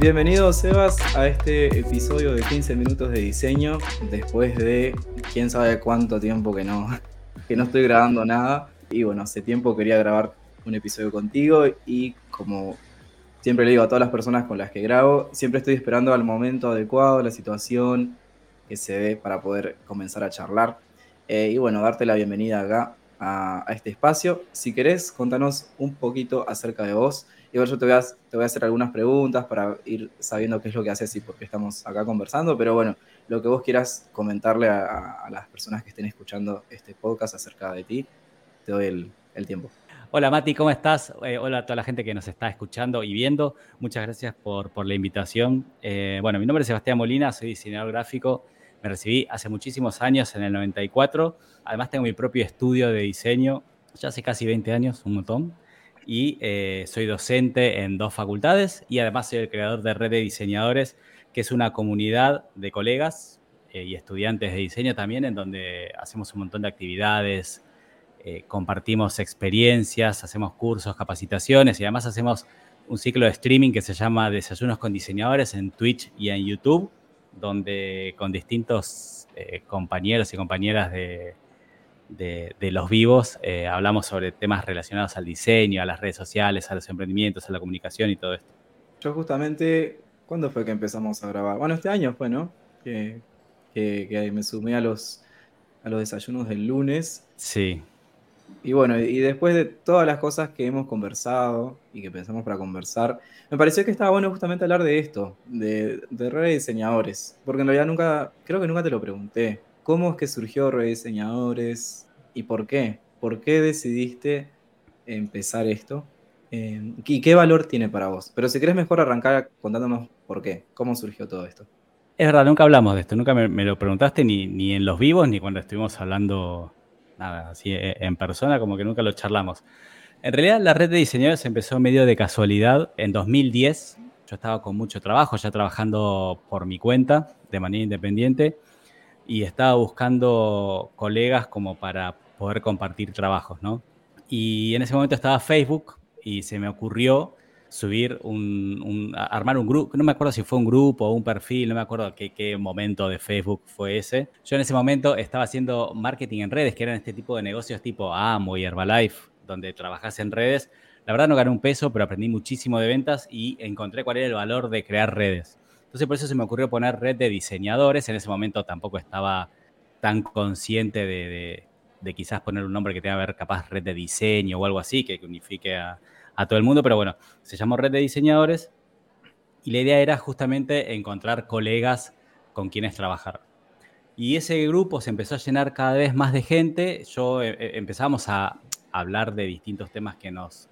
Bienvenido Sebas a este episodio de 15 minutos de diseño después de quién sabe cuánto tiempo que no, que no estoy grabando nada. Y bueno, hace tiempo quería grabar un episodio contigo y como siempre le digo a todas las personas con las que grabo, siempre estoy esperando al momento adecuado, la situación que se dé para poder comenzar a charlar. Eh, y bueno, darte la bienvenida acá a, a este espacio. Si querés, contanos un poquito acerca de vos Igual yo te voy, a, te voy a hacer algunas preguntas para ir sabiendo qué es lo que haces y por qué estamos acá conversando, pero bueno, lo que vos quieras comentarle a, las personas que estén escuchando este podcast acerca de ti, te doy el, tiempo. Hola Mati, ¿cómo estás? Eh, hola a toda la gente que nos está escuchando y viendo. Muchas gracias por, por la invitación. Eh, bueno, mi nombre es Sebastián Molina, soy diseñador gráfico. Me recibí hace muchísimos años, en el 94. Además tengo mi propio estudio de diseño, ya hace casi 20 años, un montón y eh, soy docente en dos facultades y además soy el creador de Red de Diseñadores, que es una comunidad de colegas eh, y estudiantes de diseño también, en donde hacemos un montón de actividades, eh, compartimos experiencias, hacemos cursos, capacitaciones y además hacemos un ciclo de streaming que se llama Desayunos con Diseñadores en Twitch y en YouTube, donde con distintos compañeros y compañeras de, de, los vivos, eh, hablamos sobre temas relacionados al diseño, a las redes sociales, a los emprendimientos, a la comunicación y todo esto. Yo justamente, ¿cuándo fue que empezamos a grabar? Bueno, este año fue, ¿no? Que, me sumé a los, a los desayunos del lunes. Sí. Y bueno, y después de todas las cosas que hemos conversado y que pensamos para conversar, me pareció que estaba bueno justamente hablar de esto, de, de rediseñadores. Porque en realidad nunca, creo que nunca te lo pregunté. ¿Cómo es que surgió Rediseñadores y por qué? ¿Por qué decidiste empezar esto? Eh, ¿Y qué valor tiene para vos? Pero si querés mejor arrancar contándonos por qué, cómo surgió todo esto. Es verdad, nunca hablamos de esto, nunca me, lo preguntaste ni, ni, en los vivos ni cuando estuvimos hablando nada, así eh, en persona, como que nunca lo charlamos. En realidad la red de diseñadores empezó medio de casualidad en 2010. Yo estaba con mucho trabajo, ya trabajando por mi cuenta, de manera independiente y estaba buscando colegas como para poder compartir trabajos, ¿no? Y en ese momento estaba Facebook y se me ocurrió subir un, armar un grupo, no me acuerdo si fue un grupo o un perfil, no me acuerdo qué, momento de Facebook fue ese. Yo en ese momento estaba haciendo marketing en redes, que eran este tipo de negocios tipo Amo y Herbalife, donde trabajas en redes. La verdad no gané un peso, pero aprendí muchísimo de ventas y encontré cuál era el valor de crear redes. Entonces por eso se me ocurrió poner red de diseñadores. En ese momento tampoco estaba tan consciente de, quizás poner un nombre que tenga que ver capaz red de diseño o algo así, que unifique a, todo el mundo. Pero bueno, se llamó red de diseñadores y la idea era justamente encontrar colegas con quienes trabajar. Y ese grupo se empezó a llenar cada vez más de gente. Yo eh, eh, empezamos a hablar de distintos temas que nos,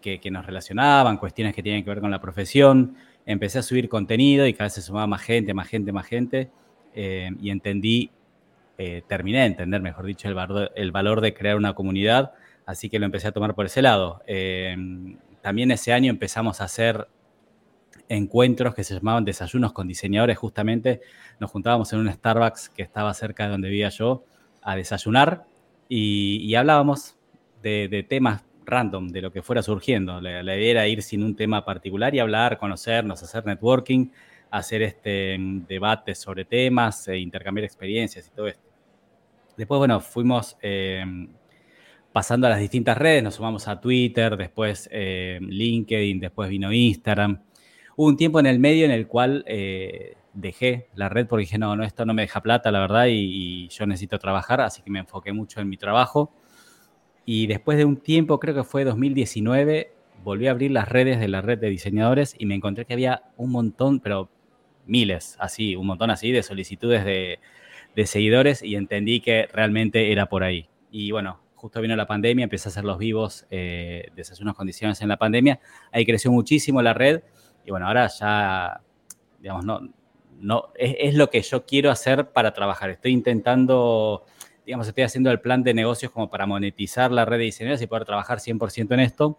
que, que nos relacionaban, cuestiones que tienen que ver con la profesión empecé a subir contenido y cada vez se sumaba más gente, más gente, más gente. Eh, y entendí, eh, terminé de entender, mejor dicho, el valor, el valor, de crear una comunidad. Así que lo empecé a tomar por ese lado. Eh, también ese año empezamos a hacer encuentros que se llamaban desayunos con diseñadores, justamente. Nos juntábamos en un Starbucks que estaba cerca de donde vivía yo a desayunar y, hablábamos de, de temas random de lo que fuera surgiendo. La, idea era ir sin un tema particular y hablar, conocernos, hacer networking, hacer este mm, debates sobre temas, e intercambiar experiencias y todo esto. Después, bueno, fuimos em, pasando a las distintas redes, nos sumamos a Twitter, después em, LinkedIn, después vino Instagram. Hubo un tiempo en el medio en el cual eh, dejé la red porque dije, no, no, esto no me deja plata, la verdad, y, y yo necesito trabajar, así que me enfoqué mucho en mi trabajo y después de un tiempo, creo que fue 2019, volví a abrir las redes de la red de diseñadores y me encontré que había un montón, pero miles, así, un montón así de solicitudes de, seguidores y entendí que realmente era por ahí. Y bueno, justo vino la pandemia, empecé a hacer los vivos eh, de esas unas condiciones en la pandemia. Ahí creció muchísimo la red y bueno, ahora ya, digamos, no, no es, es lo que yo quiero hacer para trabajar. Estoy intentando digamos, estoy haciendo el plan de negocios como para monetizar la red de diseñadores y poder trabajar 100% en esto.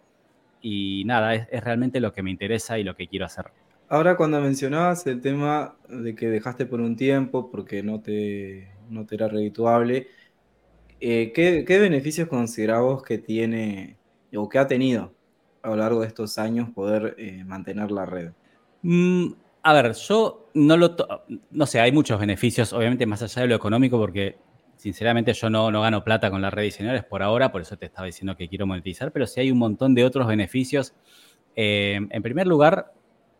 Y nada, es, realmente lo que me interesa y lo que quiero hacer. Ahora cuando mencionabas el tema de que dejaste por un tiempo porque no te, no te era redituable, eh, ¿qué, beneficios considerabas que tiene o que ha tenido a lo largo de estos años poder eh, mantener la red? Mm, a ver, yo no lo... No sé, hay muchos beneficios, obviamente más allá de lo económico, porque sinceramente yo no, no gano plata con las redes diseñadores por ahora, por eso te estaba diciendo que quiero monetizar, pero sí hay un montón de otros beneficios. Eh, en primer lugar,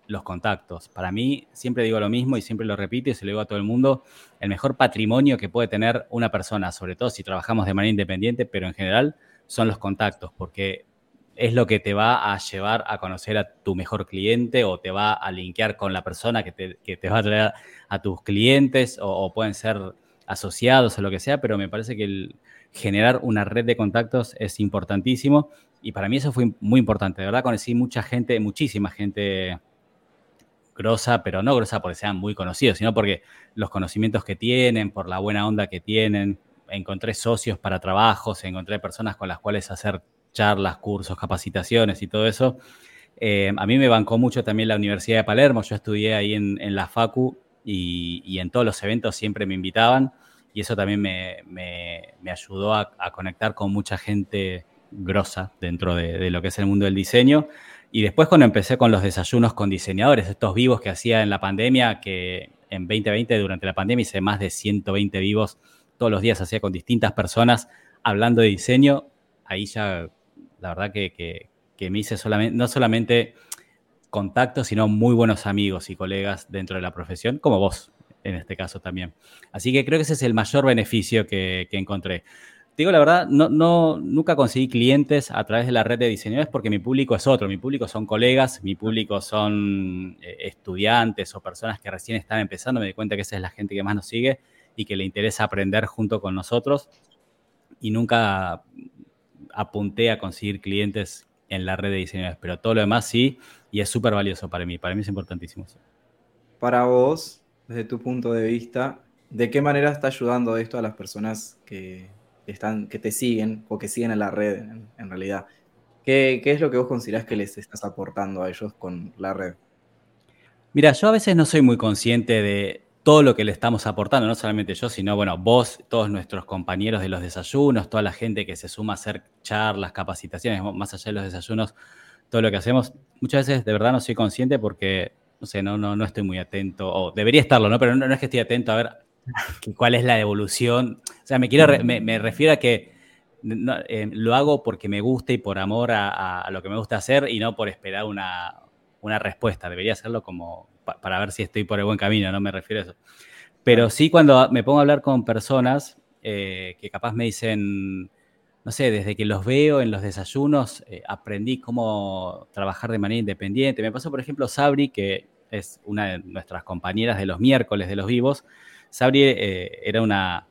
los contactos. Para mí, siempre digo lo mismo y siempre lo repito y se lo digo a todo el mundo, el mejor patrimonio que puede tener una persona, sobre todo si trabajamos de manera independiente, pero en general, son los contactos, porque es lo que te va a llevar a conocer a tu mejor cliente o te va a linkear con la persona que te, va a traer a tus clientes o, pueden ser asociados o lo que sea, pero me parece que el generar una red de contactos es importantísimo y para mí eso fue muy importante. De verdad conocí mucha gente, muchísima gente grosa, pero no grosa porque sean muy conocidos, sino porque los conocimientos que tienen, por la buena onda que tienen. Encontré socios para trabajos, encontré personas con las cuales hacer charlas, cursos, capacitaciones y todo eso. Eh, a mí me bancó mucho también la Universidad de Palermo. Yo estudié ahí en, la Facu y, en todos los eventos siempre me invitaban y eso también me, ayudó a, conectar con mucha gente grosa dentro de, lo que es el mundo del diseño. Y después cuando empecé con los desayunos con diseñadores, estos vivos que hacía en la pandemia, que en 2020 durante la pandemia hice más de 120 vivos todos los días, hacía con distintas personas hablando de diseño, ahí ya la verdad que, me hice solamente, no solamente contactos, sino muy buenos amigos y colegas dentro de la profesión, como vos en este caso también. Así que creo que ese es el mayor beneficio que, que encontré digo la verdad, no, no, nunca conseguí clientes a través de la red de diseñadores porque mi público es otro. Mi público son colegas, mi público son eh, estudiantes o personas que recién están empezando. Me di cuenta que esa es la gente que más nos sigue y que le interesa aprender junto con nosotros. Y nunca apunté a conseguir clientes en la red de diseñadores, pero todo lo demás sí, y es súper valioso para mí. Para mí es importantísimo. Para vos, desde tu punto de vista, ¿de qué manera está ayudando esto a las personas que, están, que te siguen o que siguen en la red en, realidad. ¿Qué, es lo que vos considerás que les estás aportando a ellos con la red? Mira, yo a veces no soy muy consciente de todo lo que le estamos aportando, no solamente yo, sino, bueno, vos, todos nuestros compañeros de los desayunos, toda la gente que se suma a hacer charlas, capacitaciones, más allá de los desayunos, todo lo que hacemos. Muchas veces de verdad no soy consciente porque, no sé, no, no, no estoy muy atento, o debería estarlo, ¿no? Pero no, no es que estoy atento a ver cuál es la evolución. O sea, me, quiero, me, refiero a que eh, lo hago porque me gusta y por amor a, lo que me gusta hacer y no por esperar una, respuesta. Debería hacerlo como para ver si estoy por el buen camino, no me refiero a eso. Pero sí cuando me pongo a hablar con personas eh, que capaz me dicen, no sé, desde que los veo en los desayunos, eh, aprendí cómo trabajar de manera independiente. Me pasó, por ejemplo, Sabri, que es una de nuestras compañeras de los miércoles de los vivos, Sabri eh, era una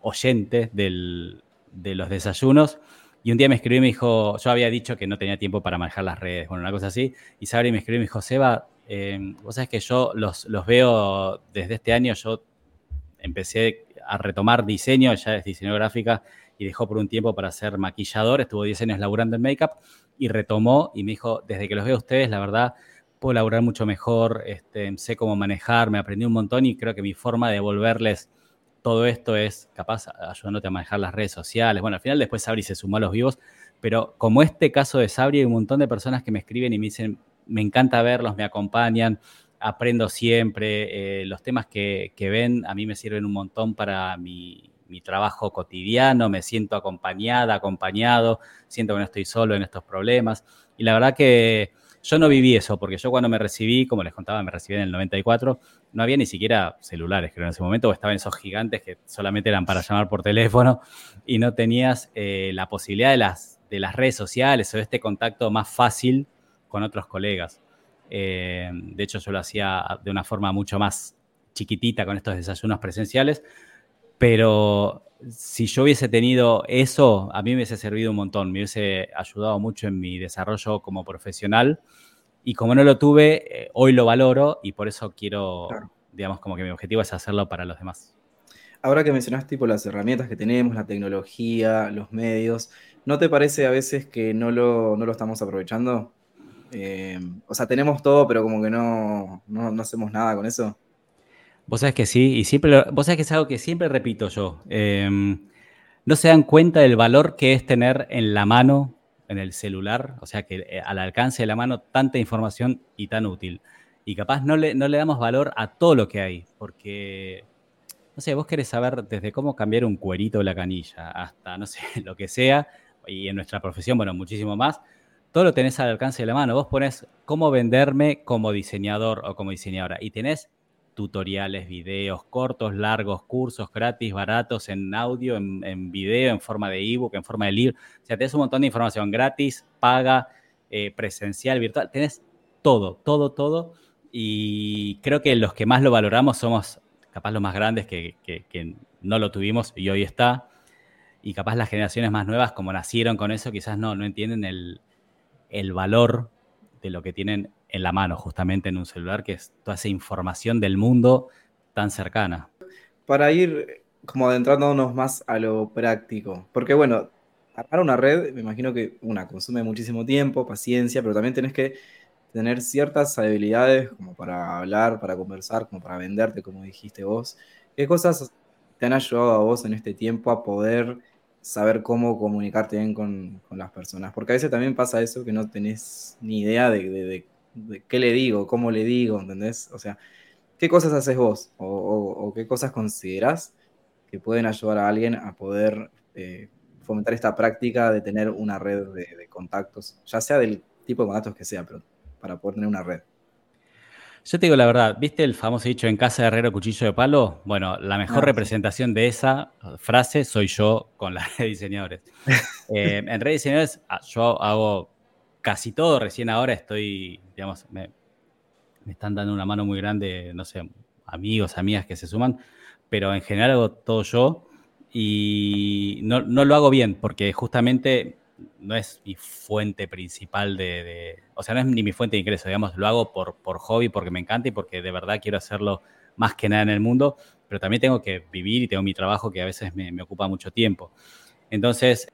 oyente de los desayunos y un día me escribió y me dijo, yo había dicho que no tenía tiempo para manejar las redes, bueno, una cosa así, y Sabri me escribió y me dijo, Seba, eh, vos sabés que yo los, veo desde este año, yo empecé a retomar diseño, ya es diseño gráfica, y dejó por un tiempo para ser maquillador, estuvo 10 años laburando en make-up, y retomó y me dijo, desde que los veo a ustedes, la verdad, puedo laburar mucho mejor, este, sé cómo manejar, me aprendí un montón y creo que mi forma de devolverles todo esto es capaz ayudándote a manejar las redes sociales. Bueno, al final después Sabri se sumó a los vivos, pero como este caso de Sabri, hay un montón de personas que me escriben y me dicen, me encanta verlos, me acompañan, aprendo siempre, eh, los temas que, ven a mí me sirven un montón para mi, mi trabajo cotidiano, me siento acompañada, acompañado, siento que no estoy solo en estos problemas. Y la verdad que yo no viví eso, porque yo cuando me recibí, como les contaba, me recibí en el 94, no había ni siquiera celulares, creo, en ese momento, estaban esos gigantes que solamente eran para llamar por teléfono y no tenías eh, la posibilidad de las, de las redes sociales o este contacto más fácil con otros colegas. Eh, de hecho, yo lo hacía de una forma mucho más chiquitita con estos desayunos presenciales, pero si yo hubiese tenido eso, a mí me hubiese servido un montón, me hubiese ayudado mucho en mi desarrollo como profesional. Y como no lo tuve, eh, hoy lo valoro y por eso quiero, digamos, como que mi objetivo es hacerlo para los demás. Ahora que mencionas tipo las herramientas que tenemos, la tecnología, los medios, ¿no te parece a veces que no lo, no lo estamos aprovechando? Eh, o sea, tenemos todo, pero como que no, no hacemos nada con eso. Vos sabés que sí, y siempre, vos sabés que es algo que siempre repito yo. Em, no se dan cuenta del valor que es tener en la mano, en el celular, o sea, que eh, al alcance de la mano, tanta información y tan útil. y capaz no le, no le damos valor a todo lo que hay, porque, no sé, vos querés saber desde cómo cambiar un cuerito de la canilla hasta, no sé, lo que sea, y en nuestra profesión, bueno, muchísimo más, todo lo tenés al alcance de la mano. Vos pones cómo venderme como diseñador o como diseñadora y tenés tutoriales, videos cortos, largos, cursos gratis, baratos en audio, en, video, en forma de ebook, en forma de libro. O sea, tenés un montón de información gratis, paga, eh, presencial, virtual. Tenés todo, todo, todo. Y creo que los que más lo valoramos somos capaz los más grandes que, no lo tuvimos y hoy está. Y capaz las generaciones más nuevas, como nacieron con eso, quizás no, no entienden el, el valor de lo que tienen en la mano, justamente en un celular, que es toda esa información del mundo tan cercana. Para ir como adentrándonos más a lo práctico, porque bueno, armar una red, me imagino que una consume muchísimo tiempo, paciencia, pero también tenés que tener ciertas habilidades como para hablar, para conversar, como para venderte, como dijiste vos. ¿Qué cosas te han ayudado a vos en este tiempo a poder saber cómo comunicarte bien con, las personas? Porque a veces también pasa eso, que no tenés ni idea de, qué le digo, cómo le digo, ¿entendés? O sea, ¿qué cosas haces vos? ¿O, qué cosas considerás que pueden ayudar a alguien a poder eh, fomentar esta práctica de tener una red de contactos, ya sea del tipo de contactos que sea, pero para poder tener una red. Yo te digo la verdad, ¿viste el famoso dicho en casa de herrero cuchillo de palo? Bueno, la mejor ah, representación de esa frase soy yo con las redes diseñadores. Eh, en redes diseñadores ah, yo hago casi todo, recién ahora estoy, digamos, me, están dando una mano muy grande, no sé, amigos, amigas que se suman, pero en general hago todo yo y no, no lo hago bien porque justamente no es mi fuente principal de, O sea, no es ni mi fuente de ingreso, digamos, lo hago por, por hobby, porque me encanta y porque de verdad quiero hacerlo más que nada en el mundo, pero también tengo que vivir y tengo mi trabajo que a veces me, ocupa mucho tiempo. Entonces,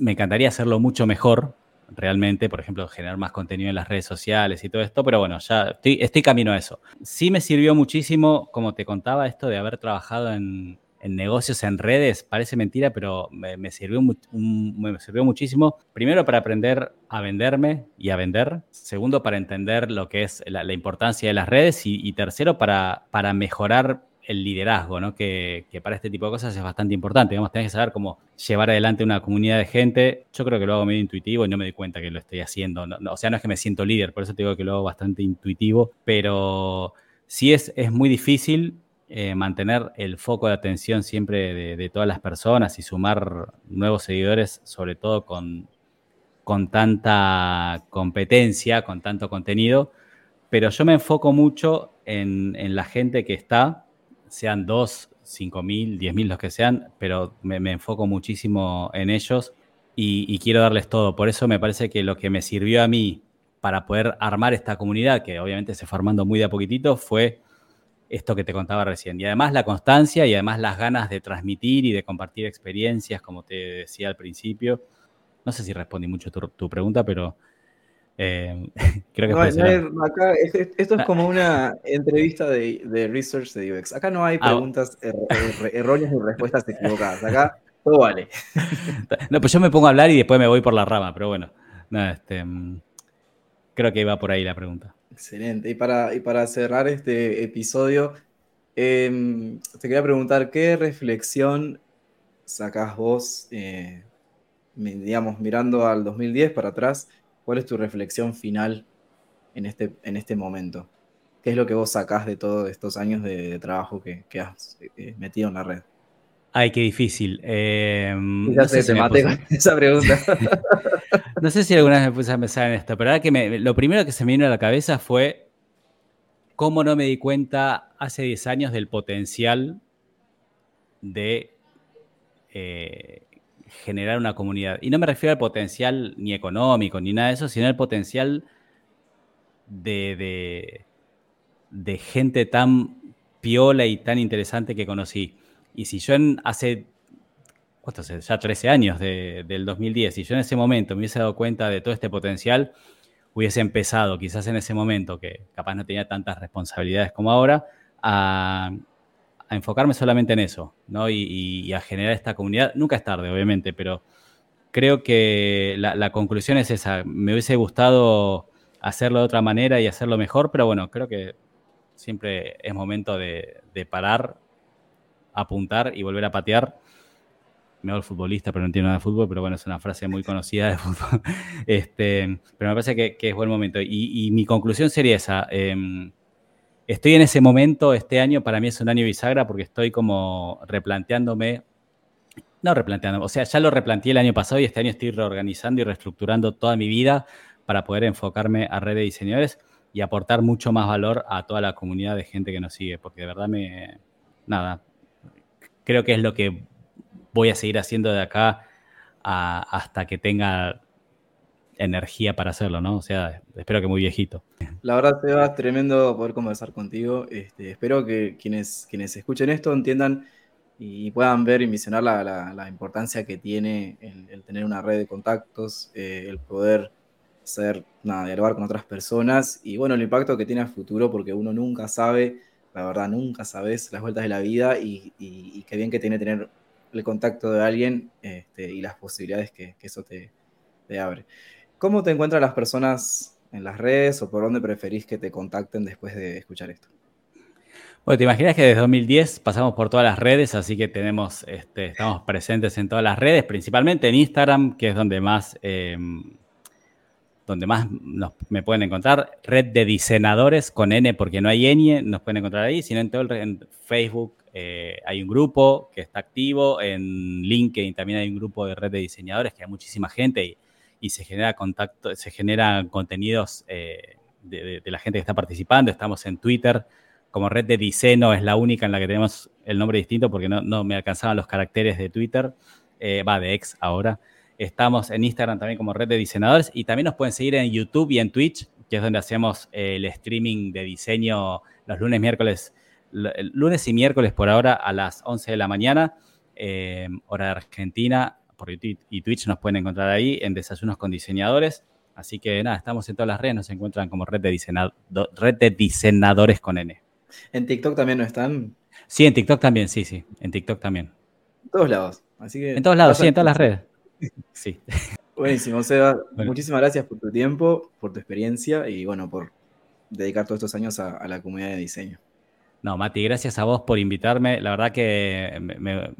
me encantaría hacerlo mucho mejor, realmente, por ejemplo, generar más contenido en las redes sociales y todo esto, pero bueno, ya estoy, estoy camino a eso. Sí me sirvió muchísimo, como te contaba, esto de haber trabajado en, en negocios en redes, parece mentira, pero me, sirvió, me sirvió muchísimo. Primero para aprender a venderme y a vender. Segundo para entender lo que es la, importancia de las redes. Y, tercero para, para mejorar el liderazgo, ¿no? Que, para este tipo de cosas es bastante importante. Digamos, tenés que saber cómo llevar adelante una comunidad de gente. Yo creo que lo hago medio intuitivo y no me doy cuenta que lo estoy haciendo. o sea, no es que me siento líder, por eso te digo que lo hago bastante intuitivo, pero sí es, es muy difícil eh, mantener el foco de atención siempre de, todas las personas y sumar nuevos seguidores, sobre todo con, con tanta competencia, con tanto contenido. Pero yo me enfoco mucho en, la gente que está, sean dos, cinco mil, diez mil, los que sean, pero me, enfoco muchísimo en ellos y, quiero darles todo. Por eso me parece que lo que me sirvió a mí para poder armar esta comunidad, que obviamente se fue armando muy de a poquitito, fue esto que te contaba recién. Y además la constancia y además las ganas de transmitir y de compartir experiencias, como te decía al principio. No sé si respondí mucho tu, tu pregunta, pero eh, creo que no, acá, esto es ah. como una entrevista de, de, research de UX. Acá no hay ah, preguntas erróneas ni respuestas equivocadas. Acá todo vale. No, pues yo me pongo a hablar y después me voy por la rama, pero bueno, este, mm, creo que iba por ahí la pregunta. Excelente. Y para, y para cerrar este episodio, em, te quería preguntar, ¿qué reflexión sacás vos, eh, digamos, mirando al 2010 para atrás? ¿Cuál es tu reflexión final en este, en este momento? ¿Qué es lo que vos sacás de todos estos años de, trabajo que, has eh, metido en la red? Ay, qué difícil. Eh, no sé si con esa pregunta. no sé si alguna vez me puse a pensar en esto, pero ahora que lo primero que se me vino a la cabeza fue cómo no me di cuenta hace 10 años del potencial de eh, generar una comunidad. Y no me refiero al potencial ni económico ni nada de eso, sino al potencial de, de gente tan piola y tan interesante que conocí. Y si yo en hace, ¿cuánto sé? Ya 13 años del 2010, si yo en ese momento me hubiese dado cuenta de todo este potencial, hubiese empezado quizás en ese momento, que capaz no tenía tantas responsabilidades como ahora, a, enfocarme solamente en eso, ¿no? Y, a generar esta comunidad. Nunca es tarde, obviamente, pero creo que la, conclusión es esa. Me hubiese gustado hacerlo de otra manera y hacerlo mejor, pero bueno, creo que siempre es momento de, parar, apuntar y volver a patear. Me hago futbolista, pero no entiendo nada de fútbol, pero bueno, es una frase muy conocida de fútbol. Este, pero me parece que, es buen momento. Y, mi conclusión sería esa. Em, estoy en ese momento, este año para mí es un año bisagra porque estoy como replanteándome, no replanteando, o sea, ya lo replanteé el año pasado y este año estoy reorganizando y reestructurando toda mi vida para poder enfocarme a red de diseñadores y aportar mucho más valor a toda la comunidad de gente que nos sigue, porque de verdad me, nada, creo que es lo que voy a seguir haciendo de acá hasta que tenga energía para hacerlo, ¿no? O sea, espero que muy viejito. La verdad, Seba, tremendo poder conversar contigo. Este, espero que quienes, quienes escuchen esto entiendan y puedan ver y visionar la, importancia que tiene el, tener una red de contactos, eh, el poder ser, dialogar con otras personas y bueno, el impacto que tiene a futuro porque uno nunca sabe, la verdad, nunca sabes las vueltas de la vida y, qué bien que tiene tener el contacto de alguien este, y las posibilidades que, eso te, abre. ¿Cómo te encuentran las personas en las redes o por dónde preferís que te contacten después de escuchar esto? Bueno, te imaginas que desde 2010 pasamos por todas las redes, así que tenemos, este, estamos presentes en todas las redes, principalmente en Instagram, que es donde más em, donde más me pueden encontrar, red de diseñadores con N porque no hay N, nos pueden encontrar ahí, sino en todo el, en Facebook eh, hay un grupo que está activo, en LinkedIn también hay un grupo de red de diseñadores que hay muchísima gente y, y se genera contacto, se generan contenidos eh, de, la gente que está participando, estamos en Twitter como red de diseño, es la única en la que tenemos el nombre distinto porque no, no me alcanzaban los caracteres de Twitter, eh, va de ex ahora. Estamos en Instagram también como red de diseñadores y también nos pueden seguir en YouTube y en Twitch, que es donde hacemos el streaming de diseño los lunes, miércoles, lunes y miércoles por ahora a las 11 de la mañana, eh, hora de Argentina, por YouTube y Twitch nos pueden encontrar ahí en Desayunos con Diseñadores. Así que nada, estamos en todas las redes, nos encuentran como red de, red de diseñadores con N. ¿En TikTok también no están? Sí, en TikTok también, sí, sí, en TikTok también. En todos lados. Así que en todos lados, sí, en todas las redes. Sí. Buenísimo, Seba. Muchísimas gracias por tu tiempo, por tu experiencia y bueno, por dedicar todos estos años a, la comunidad de diseño. No, Mati, gracias a vos por invitarme. La verdad que me,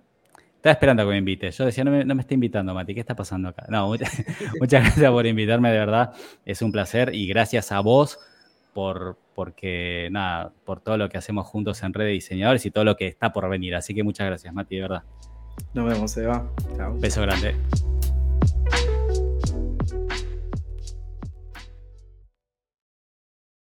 estaba esperando que me invites. Yo decía, no me, no está invitando, Mati, ¿qué está pasando acá? No, muchas, gracias por invitarme, de verdad. Es un placer y gracias a vos por, porque, nada, por todo lo que hacemos juntos en Red de Diseñadores y todo lo que está por venir. Así que muchas gracias, Mati, de verdad. Nos vemos, Eva. Chao. Beso grande.